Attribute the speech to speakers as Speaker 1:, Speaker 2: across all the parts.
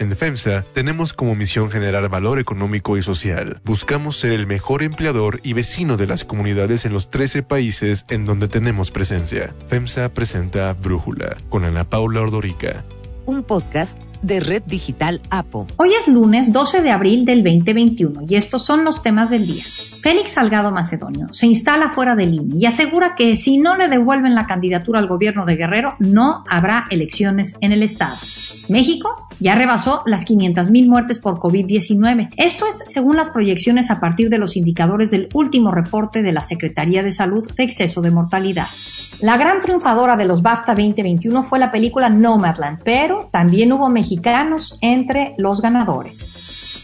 Speaker 1: En FEMSA tenemos como misión generar valor económico y social. Buscamos ser el mejor empleador y vecino de las comunidades en los 13 países en donde tenemos presencia. FEMSA presenta Brújula con Ana Paula Ordorica.
Speaker 2: Un podcast de Red Digital APO.
Speaker 3: Hoy es lunes 12 de abril del 2021 y estos son los temas del día. Félix Salgado Macedonio se instala fuera del INE y asegura que si no le devuelven la candidatura al gobierno de Guerrero, no habrá elecciones en el estado. México ya rebasó las 500.000 muertes por COVID-19. Esto es según las proyecciones a partir de los indicadores del último reporte de la Secretaría de Salud de exceso de mortalidad. La gran triunfadora de los BAFTA 2021 fue la película Nomadland, pero también hubo mexicanos entre los ganadores.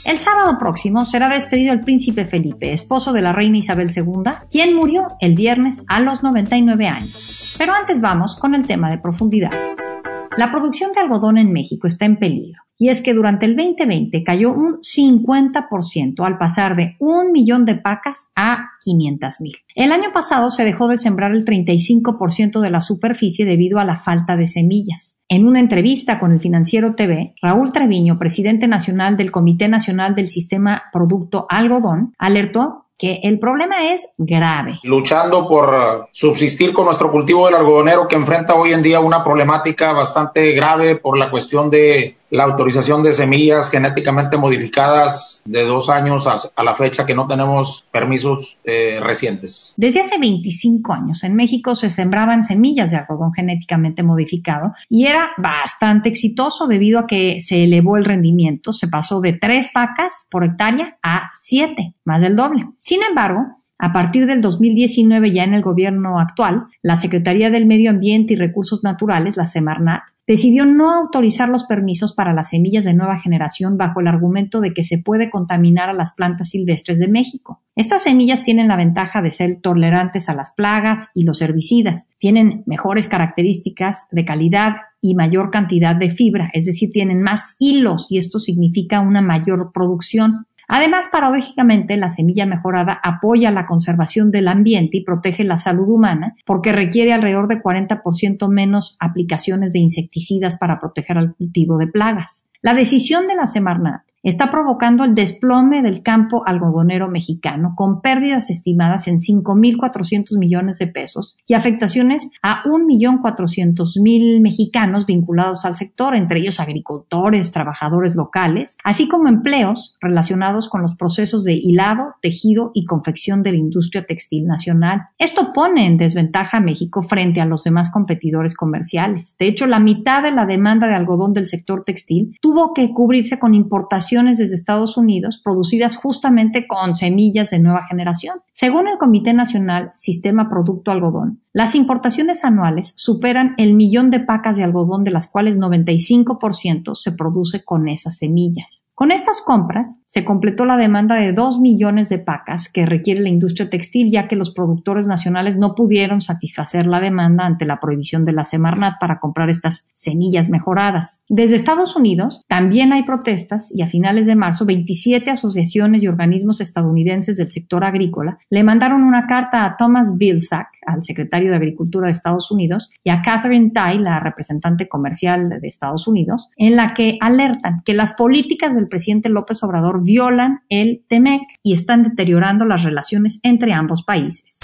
Speaker 3: El sábado próximo será despedido el príncipe Felipe, esposo de la reina Isabel II, quien murió el viernes a los 99 años. Pero antes vamos con el tema de profundidad. La producción de algodón en México está en peligro. Y es que durante el 2020 cayó un 50% al pasar de un millón de pacas a 500 mil. El año pasado se dejó de sembrar el 35% de la superficie debido a la falta de semillas. En una entrevista con el Financiero TV, Raúl Treviño, presidente nacional del Comité Nacional del Sistema Producto Algodón, alertó que el problema es grave.
Speaker 4: Luchando por uh, subsistir con nuestro cultivo del algodonero que enfrenta hoy en día una problemática bastante grave por la cuestión de la autorización de semillas genéticamente modificadas de dos años a, la fecha que no tenemos permisos eh, recientes.
Speaker 3: Desde hace 25 años en México se sembraban semillas de algodón genéticamente modificado y era bastante exitoso debido a que se elevó el rendimiento, se pasó de tres pacas por hectárea a siete, más del doble. Sin embargo, a partir del 2019, ya en el gobierno actual, la Secretaría del Medio Ambiente y Recursos Naturales, la Semarnat, decidió no autorizar los permisos para las semillas de nueva generación bajo el argumento de que se puede contaminar a las plantas silvestres de México. Estas semillas tienen la ventaja de ser tolerantes a las plagas y los herbicidas, tienen mejores características de calidad y mayor cantidad de fibra, es decir, tienen más hilos y esto significa una mayor producción. Además, paradójicamente, la semilla mejorada apoya la conservación del ambiente y protege la salud humana porque requiere alrededor de 40% menos aplicaciones de insecticidas para proteger al cultivo de plagas. La decisión de la Semarnat está provocando el desplome del campo algodonero mexicano con pérdidas estimadas en 5.400 millones de pesos y afectaciones a 1.400.000 mexicanos vinculados al sector, entre ellos agricultores, trabajadores locales, así como empleos relacionados con los procesos de hilado, tejido y confección de la industria textil nacional. Esto pone en desventaja a México frente a los demás competidores comerciales. De hecho, la mitad de la demanda de algodón del sector textil tuvo que cubrirse con importación desde Estados Unidos producidas justamente con semillas de nueva generación. Según el Comité Nacional Sistema Producto Algodón, las importaciones anuales superan el millón de pacas de algodón, de las cuales 95% se produce con esas semillas. Con estas compras se completó la demanda de 2 millones de pacas que requiere la industria textil, ya que los productores nacionales no pudieron satisfacer la demanda ante la prohibición de la Semarnat para comprar estas semillas mejoradas. Desde Estados Unidos también hay protestas y a finales de marzo 27 asociaciones y organismos estadounidenses del sector agrícola le mandaron una carta a Thomas Vilsack, al secretario de Agricultura de Estados Unidos, y a Catherine Tai, la representante comercial de Estados Unidos, en la que alertan que las políticas del presidente López Obrador violan el TEMEC y están deteriorando las relaciones entre ambos países.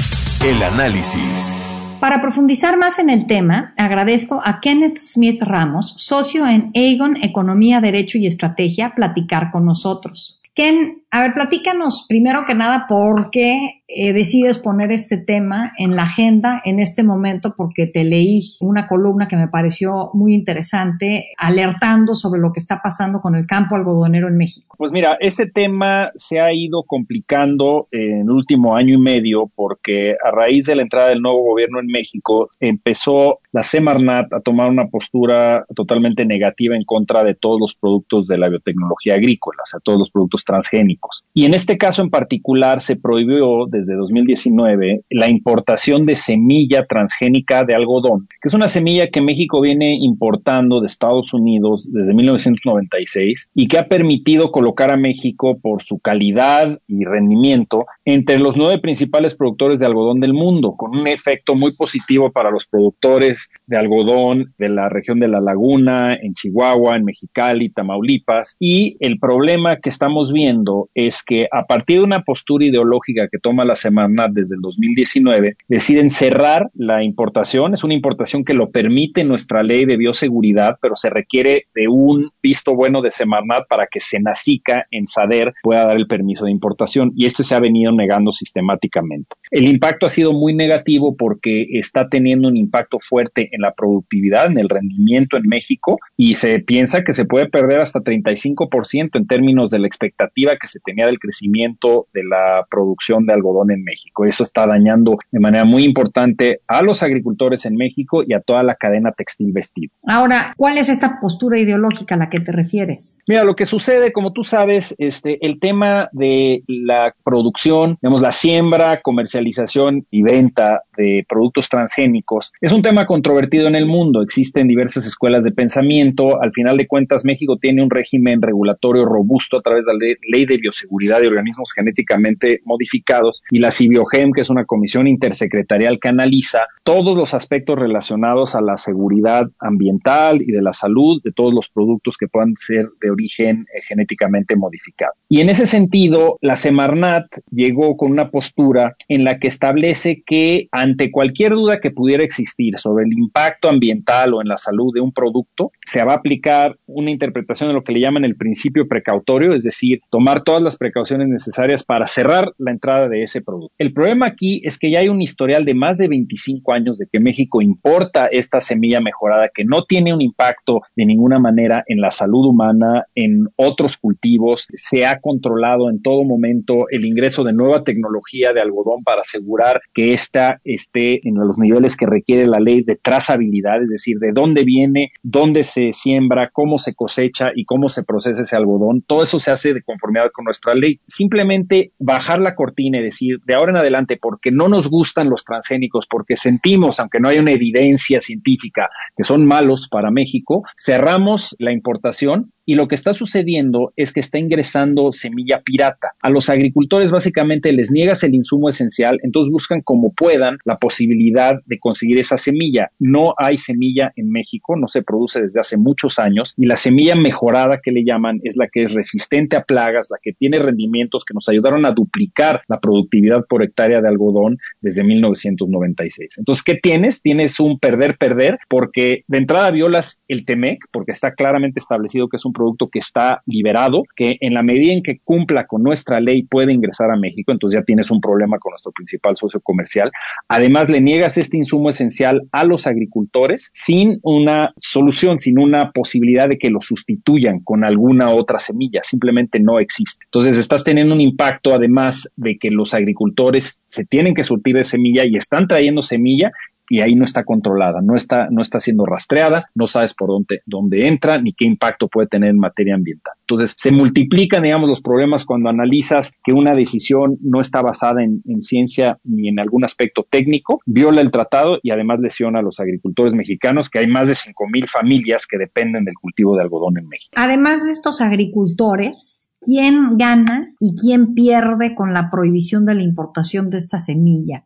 Speaker 1: El análisis.
Speaker 3: Para profundizar más en el tema, agradezco a Kenneth Smith Ramos, socio en Aegon Economía, Derecho y Estrategia, platicar con nosotros. Ken, a ver, platícanos primero que nada por qué eh, decides poner este tema en la agenda en este momento, porque te leí una columna que me pareció muy interesante, alertando sobre lo que está pasando con el campo algodonero en México.
Speaker 5: Pues mira, este tema se ha ido complicando en el último año y medio porque a raíz de la entrada del nuevo gobierno en México empezó la Semarnat a tomar una postura totalmente negativa en contra de todos los productos de la biotecnología agrícola, o sea, todos los productos transgénicos Y en este caso en particular se prohibió desde 2019 la importación de semilla transgénica de algodón, que es una semilla que México viene importando de Estados Unidos desde 1996 y que ha permitido colocar a México por su calidad y rendimiento entre los nueve principales productores de algodón del mundo, con un efecto muy positivo para los productores de algodón de la región de la Laguna, en Chihuahua, en Mexicali, Tamaulipas. Y el problema que estamos viendo es que a partir de una postura ideológica que toma la Semarnat desde el 2019, deciden cerrar la importación. Es una importación que lo permite nuestra ley de bioseguridad, pero se requiere de un visto bueno de Semarnat para que Senacica en SADER pueda dar el permiso de importación. Y este se ha venido negando sistemáticamente. El impacto ha sido muy negativo porque está teniendo un impacto fuerte en la productividad, en el rendimiento en México y se piensa que se puede perder hasta 35% en términos de la expectativa que se tenía del crecimiento de la producción de algodón en México. Eso está dañando de manera muy importante a los agricultores en México y a toda la cadena textil vestido.
Speaker 3: Ahora, ¿cuál es esta postura ideológica a la que te refieres?
Speaker 5: Mira, lo que sucede, como tú sabes, este, el tema de la producción, digamos, la siembra, comercialización y venta de productos transgénicos es un tema controvertido en el mundo. Existen diversas escuelas de pensamiento. Al final de cuentas, México tiene un régimen regulatorio robusto a través de la Ley de Bioseguridad de Organismos Genéticamente Modificados y la CIBIOGEM, que es una comisión intersecretarial que analiza todos los aspectos relacionados a la seguridad ambiental y de la salud de todos los productos que puedan ser de origen eh, genéticamente modificado. Y en ese sentido, la Semarnat llegó con una postura en la que establece que ante cualquier duda que pudiera existir sobre el impacto ambiental o en la salud de un producto, se va a aplicar una interpretación de lo que le llaman el principio precautorio, es decir, tomar todas las precauciones necesarias para cerrar la entrada de ese producto. El problema aquí es que ya hay un historial de más de 25 años de que México importa esta semilla mejorada que no tiene un impacto de ninguna manera en la salud humana, en otros cultivos. Se ha controlado en todo momento el ingreso de nueva tecnología de algodón para asegurar que ésta esté en los niveles que requiere la ley de trazabilidad, es decir, de dónde viene, dónde se siembra, cómo se cosecha y cómo se procesa ese algodón. Todo eso se hace de conformidad con nuestra ley. Simplemente bajar la cortina y decir, de ahora en adelante, porque no nos gustan los transgénicos, porque sentimos, aunque no hay una evidencia científica, que son malos para México, cerramos la importación y lo que está sucediendo es que está ingresando semilla pirata. A los agricultores básicamente les niegas el insumo esencial, entonces buscan como puedan la posibilidad de conseguir esa semilla. No hay semilla en México, no se produce desde hace muchos años y la semilla mejorada que le llaman es la que es resistente a plagas, la que tiene rendimientos que nos ayudaron a duplicar la productividad por hectárea de algodón desde 1996. Entonces, ¿qué tienes? Tienes un perder-perder porque de entrada violas el TEMEC, porque está claramente establecido que es un producto que está liberado, que en la medida en que cumpla con nuestra ley puede ingresar a México, entonces ya tienes un problema con nuestro principal socio comercial. Además, le niegas este insumo esencial a los agricultores sin una solución, sin una posibilidad de que lo sustituyan con alguna otra semilla, simplemente no existe. Entonces, estás teniendo un impacto además de que los agricultores se tienen que surtir de semilla y están trayendo semilla y ahí no está controlada, no está, no está siendo rastreada, no sabes por dónde, dónde entra ni qué impacto puede tener en materia ambiental. Entonces, se multiplican, digamos, los problemas cuando analizas que una decisión no está basada en, en ciencia ni en algún aspecto técnico, viola el tratado y además lesiona a los agricultores mexicanos, que hay más de 5 mil familias que dependen del cultivo de algodón en México.
Speaker 3: Además de estos agricultores, ¿quién gana y quién pierde con la prohibición de la importación de esta semilla?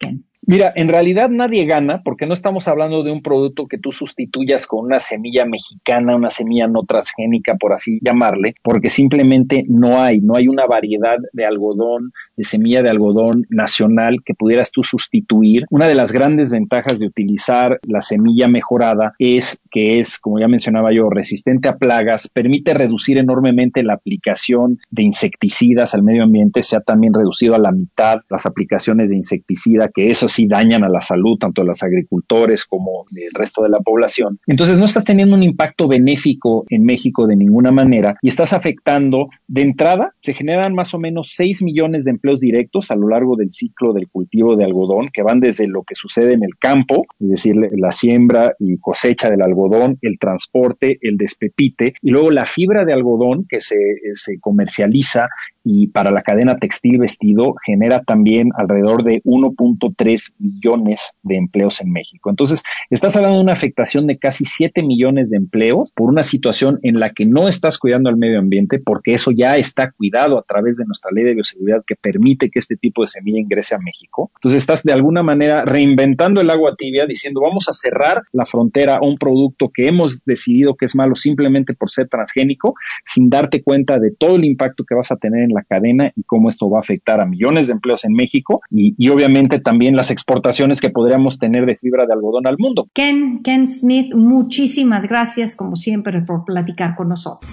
Speaker 5: Mira, en realidad nadie gana porque no estamos hablando de un producto que tú sustituyas con una semilla mexicana, una semilla no transgénica, por así llamarle, porque simplemente no hay, no hay una variedad de algodón, de semilla de algodón nacional que pudieras tú sustituir. Una de las grandes ventajas de utilizar la semilla mejorada es que es, como ya mencionaba yo, resistente a plagas, permite reducir enormemente la aplicación de insecticidas al medio ambiente, se ha también reducido a la mitad las aplicaciones de insecticida, que eso sí sí dañan a la salud tanto de los agricultores como del resto de la población. Entonces no estás teniendo un impacto benéfico en México de ninguna manera y estás afectando de entrada, se generan más o menos 6 millones de empleos directos a lo largo del ciclo del cultivo de algodón, que van desde lo que sucede en el campo, es decir, la siembra y cosecha del algodón, el transporte, el despepite y luego la fibra de algodón que se, se comercializa y para la cadena textil vestido genera también alrededor de 1.3 millones de empleos en México. Entonces, estás hablando de una afectación de casi 7 millones de empleos por una situación en la que no estás cuidando al medio ambiente porque eso ya está cuidado a través de nuestra ley de bioseguridad que permite que este tipo de semilla ingrese a México. Entonces, estás de alguna manera reinventando el agua tibia diciendo vamos a cerrar la frontera a un producto que hemos decidido que es malo simplemente por ser transgénico sin darte cuenta de todo el impacto que vas a tener la cadena y cómo esto va a afectar a millones de empleos en México y, obviamente también las exportaciones que podríamos tener de fibra de algodón al mundo.
Speaker 3: Ken, Ken Smith, muchísimas gracias como siempre por platicar con nosotros.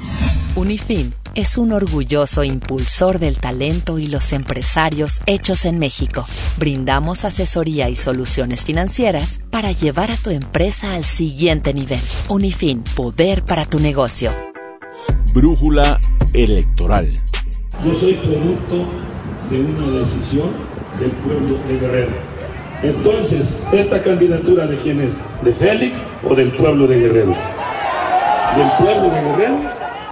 Speaker 2: Unifin es un orgulloso impulsor del talento y los empresarios hechos en México. Brindamos asesoría y soluciones financieras para llevar a tu empresa al siguiente nivel. Unifin, poder para tu negocio.
Speaker 6: Brújula electoral.
Speaker 7: Yo soy producto de una decisión del pueblo de Guerrero. Entonces, ¿esta candidatura de quién es? ¿De Félix o del pueblo de Guerrero? Del pueblo de Guerrero.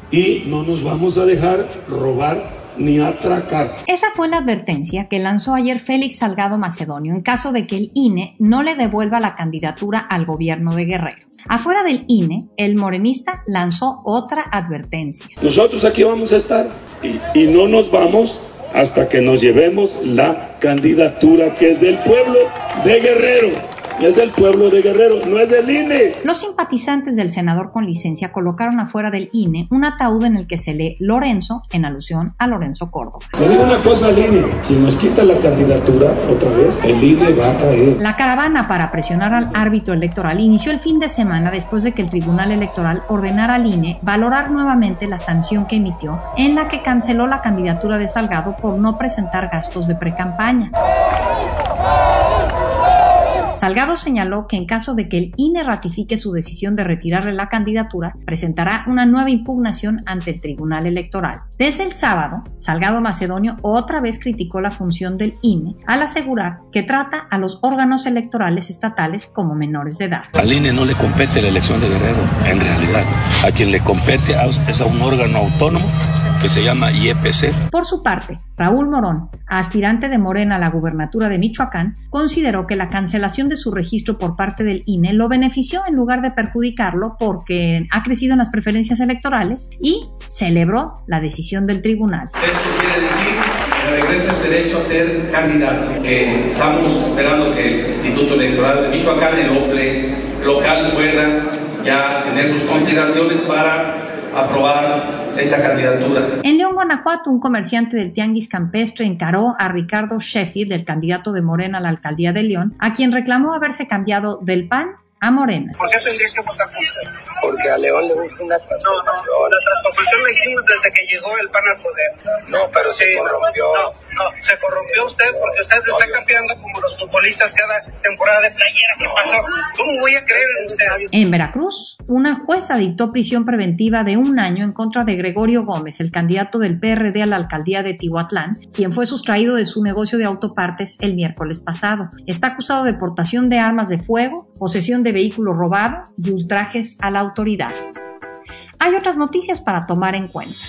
Speaker 7: Y no nos vamos a dejar robar ni atracar.
Speaker 3: Esa fue la advertencia que lanzó ayer Félix Salgado Macedonio en caso de que el INE no le devuelva la candidatura al gobierno de Guerrero. Afuera del INE, el morenista lanzó otra advertencia.
Speaker 7: Nosotros aquí vamos a estar y, y no nos vamos hasta que nos llevemos la candidatura que es del pueblo de Guerrero es del pueblo de Guerrero, no es del INE.
Speaker 3: Los simpatizantes del senador con licencia colocaron afuera del INE un ataúd en el que se lee Lorenzo en alusión a Lorenzo Córdoba.
Speaker 7: Le digo una cosa al INE, si nos quita la candidatura otra vez, el INE va a caer.
Speaker 3: La caravana para presionar al árbitro electoral inició el fin de semana después de que el Tribunal Electoral ordenara al INE valorar nuevamente la sanción que emitió en la que canceló la candidatura de Salgado por no presentar gastos de precampaña. Salgado señaló que en caso de que el INE ratifique su decisión de retirarle la candidatura, presentará una nueva impugnación ante el Tribunal Electoral. Desde el sábado, Salgado Macedonio otra vez criticó la función del INE al asegurar que trata a los órganos electorales estatales como menores de edad.
Speaker 8: Al INE no le compete la elección de Guerrero, en realidad. A quien le compete es a un órgano autónomo que se llama IEPC.
Speaker 3: Por su parte, Raúl Morón, aspirante de Morena a la gubernatura de Michoacán, consideró que la cancelación de su registro por parte del INE lo benefició en lugar de perjudicarlo porque ha crecido en las preferencias electorales y celebró la decisión del tribunal.
Speaker 9: Esto quiere decir que regresa el derecho a ser candidato. estamos esperando que el Instituto Electoral de Michoacán, el OPLE local, pueda ya tener sus consideraciones para aprobar
Speaker 3: En León, Guanajuato, un comerciante del Tianguis Campestre encaró a Ricardo Sheffield, el candidato de Morena a la alcaldía de León, a quien reclamó haberse cambiado del PAN a Morena.
Speaker 10: ¿Por qué tendría que votar por usted?
Speaker 11: Porque a León le gusta una transformación.
Speaker 10: No, no, la transformación la hicimos desde que llegó el PAN al poder.
Speaker 11: No, pero se corrompió.
Speaker 10: No, no, se corrompió usted porque usted se está cambiando como los futbolistas cada temporada de playera. ¿Qué pasó? ¿Cómo voy a creer en usted?
Speaker 3: En Veracruz, una jueza dictó prisión preventiva de un año en contra de Gregorio Gómez, el candidato del PRD a la alcaldía de Tihuatlán, quien fue sustraído de su negocio de autopartes el miércoles pasado. Está acusado de portación de armas de fuego, posesión de vehículo robado y ultrajes a la autoridad. Hay otras noticias para tomar en cuenta.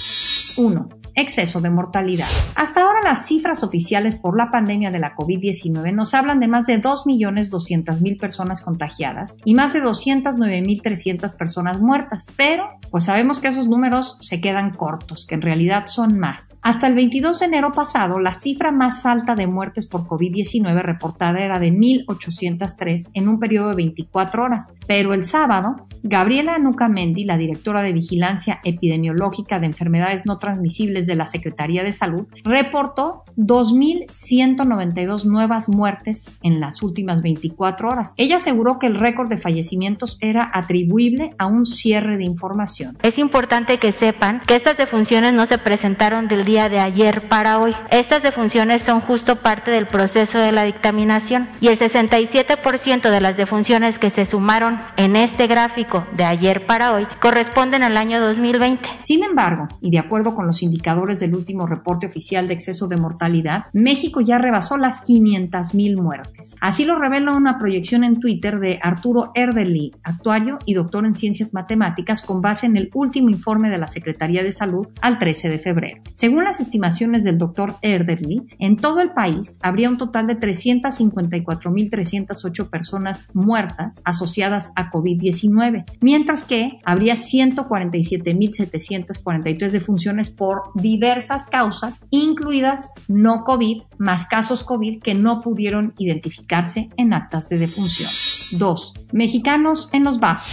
Speaker 3: 1 exceso de mortalidad. Hasta ahora las cifras oficiales por la pandemia de la COVID-19 nos hablan de más de 2.200.000 personas contagiadas y más de 209.300 personas muertas, pero pues sabemos que esos números se quedan cortos, que en realidad son más. Hasta el 22 de enero pasado, la cifra más alta de muertes por COVID-19 reportada era de 1.803 en un periodo de 24 horas, Pero el sábado, Gabriela Nucamendi, la directora de Vigilancia Epidemiológica de Enfermedades No Transmisibles de la Secretaría de Salud, reportó 2.192 nuevas muertes en las últimas 24 horas. Ella aseguró que el récord de fallecimientos era atribuible a un cierre de información.
Speaker 12: Es importante que sepan que estas defunciones no se presentaron del día de ayer para hoy. Estas defunciones son justo parte del proceso de la dictaminación y el 67% de las defunciones que se sumaron en este gráfico de ayer para hoy corresponden al año 2020.
Speaker 3: Sin embargo, y de acuerdo con los indicadores del último reporte oficial de exceso de mortalidad, México ya rebasó las 500.000 muertes. Así lo revela una proyección en Twitter de Arturo Erderly, actuario y doctor en ciencias matemáticas con base en el último informe de la Secretaría de Salud al 13 de febrero. Según las estimaciones del doctor Erderly, en todo el país habría un total de 354.308 personas muertas asociadas a COVID-19 mientras que habría 147.743 defunciones por diversas causas, incluidas no COVID, más casos COVID que no pudieron identificarse en actas de defunción. 2. Mexicanos en los bajos.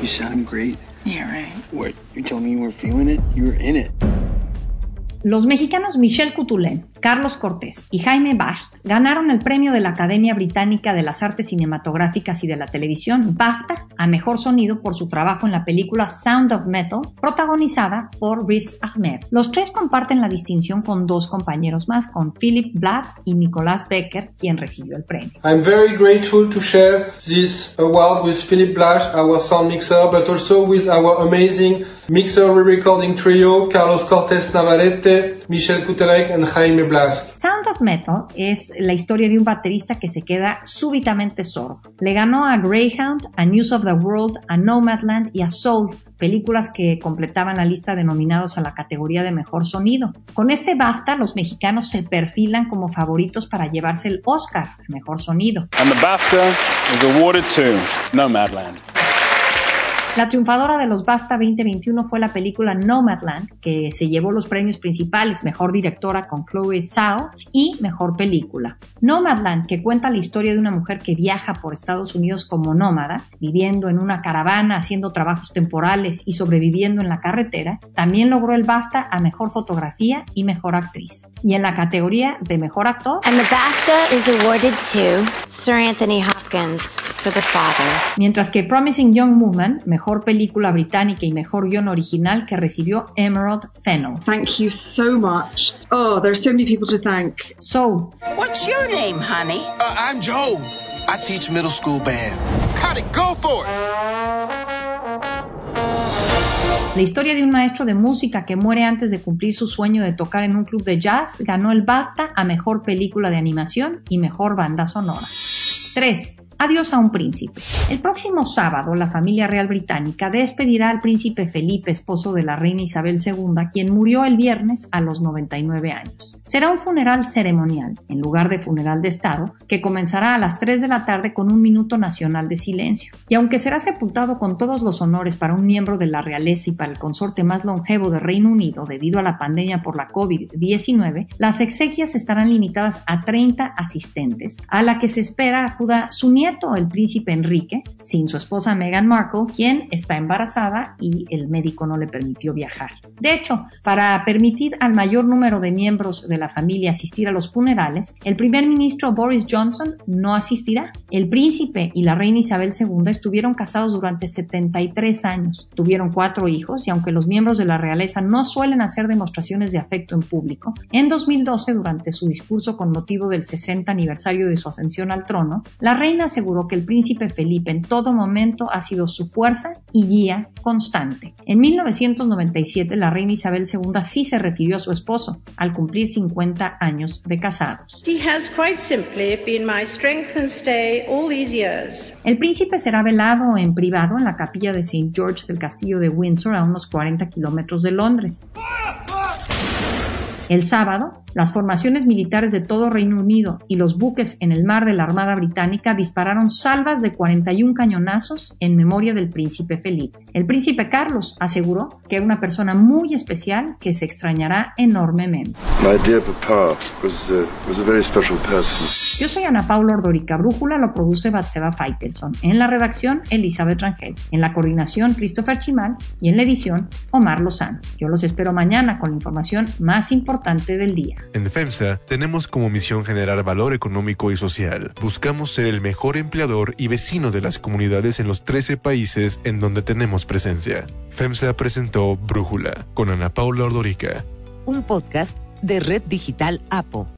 Speaker 13: You sound great. Yeah, right. What? You told me you were feeling it? You were in it.
Speaker 3: Los mexicanos Michel Coutulin, Carlos Cortés y Jaime Bast ganaron el premio de la Academia Británica de las Artes Cinematográficas y de la Televisión, BAFTA, a Mejor Sonido por su trabajo en la película Sound of Metal, protagonizada por Riz Ahmed. Los tres comparten la distinción con dos compañeros más, con Philip Black y Nicolás Becker, quien recibió el premio.
Speaker 14: I'm very grateful to share this award with Philip Black, our sound mixer, but also with our amazing mixer re-recording trio, Carlos Cortés Navarrete, Michel Kutelek and Jaime Blas.
Speaker 3: Sound of Metal es la historia de un baterista que se queda súbitamente sordo. Le ganó a Greyhound, a News of the World, a Nomadland y a Soul, películas que completaban la lista de nominados a la categoría de mejor sonido. Con este BAFTA, los mexicanos se perfilan como favoritos para llevarse el Oscar, mejor sonido.
Speaker 15: And the BAFTA is awarded to Nomadland.
Speaker 3: La triunfadora de los BAFTA 2021 fue la película Nomadland, que se llevó los premios principales Mejor Directora con Chloe Zhao y Mejor Película. Nomadland, que cuenta la historia de una mujer que viaja por Estados Unidos como nómada, viviendo en una caravana, haciendo trabajos temporales y sobreviviendo en la carretera, también logró el BAFTA a Mejor Fotografía y Mejor Actriz. Y en la categoría de Mejor Actor...
Speaker 16: And the BAFTA Sir Anthony Hopkins for The Father.
Speaker 3: Mientras que Promising Young Woman, Mejor Película Británica y Mejor Guión Original que recibió Emerald Fennell.
Speaker 17: Thank you so much. Oh, there's so many people to thank.
Speaker 3: So,
Speaker 18: What's your name, honey?
Speaker 19: Uh, I'm Joe. I teach middle school band. Got it, go for it.
Speaker 3: La historia de un maestro de música que muere antes de cumplir su sueño de tocar en un club de jazz ganó el BAFTA a Mejor Película de Animación y Mejor Banda Sonora. 3. Adiós a un príncipe. El próximo sábado, la familia real británica despedirá al príncipe Felipe, esposo de la reina Isabel II, quien murió el viernes a los 99 años. Será un funeral ceremonial, en lugar de funeral de Estado, que comenzará a las 3 de la tarde con un minuto nacional de silencio. Y aunque será sepultado con todos los honores para un miembro de la realeza y para el consorte más longevo de Reino Unido debido a la pandemia por la COVID-19, las exequias estarán limitadas a 30 asistentes, a la que se espera acuda su nieto el príncipe Enrique, sin su esposa Meghan Markle, quien está embarazada y el médico no le permitió viajar. De hecho, para permitir al mayor número de miembros de la familia asistir a los funerales, el primer ministro Boris Johnson no asistirá. El príncipe y la reina Isabel II estuvieron casados durante 73 años, tuvieron cuatro hijos y aunque los miembros de la realeza no suelen hacer demostraciones de afecto en público, en 2012, durante su discurso con motivo del 60 aniversario de su ascensión al trono, la reina aseguró que el príncipe Felipe en todo momento ha sido su fuerza y guía constante. En 1997 la reina Isabel II sí se refirió a su esposo al cumplir 50 años de casados.
Speaker 20: He has quite simply been my strength and stay all these years.
Speaker 3: El príncipe será velado en privado en la capilla de St. George del castillo de Windsor a unos 40 kilómetros de Londres. El sábado, las formaciones militares de todo Reino Unido y los buques en el mar de la Armada Británica dispararon salvas de 41 cañonazos en memoria del príncipe Felipe. El príncipe Carlos aseguró que era una persona muy especial que se extrañará enormemente.
Speaker 21: My dear papa was, was a very special person.
Speaker 3: Yo soy Ana Paula Ordorica. Brújula lo produce Batseba Faitelson. En la redacción, Elizabeth Rangel. En la coordinación, Christopher Chimal. Y en la edición, Omar Lozano. Yo los espero mañana con la información más importante del día.
Speaker 1: En FEMSA tenemos como misión generar valor económico y social. Buscamos ser el mejor empleador y vecino de las comunidades en los 13 países en donde tenemos presencia. FEMSA presentó Brújula con Ana Paula Ordorica.
Speaker 2: Un podcast de Red Digital APO.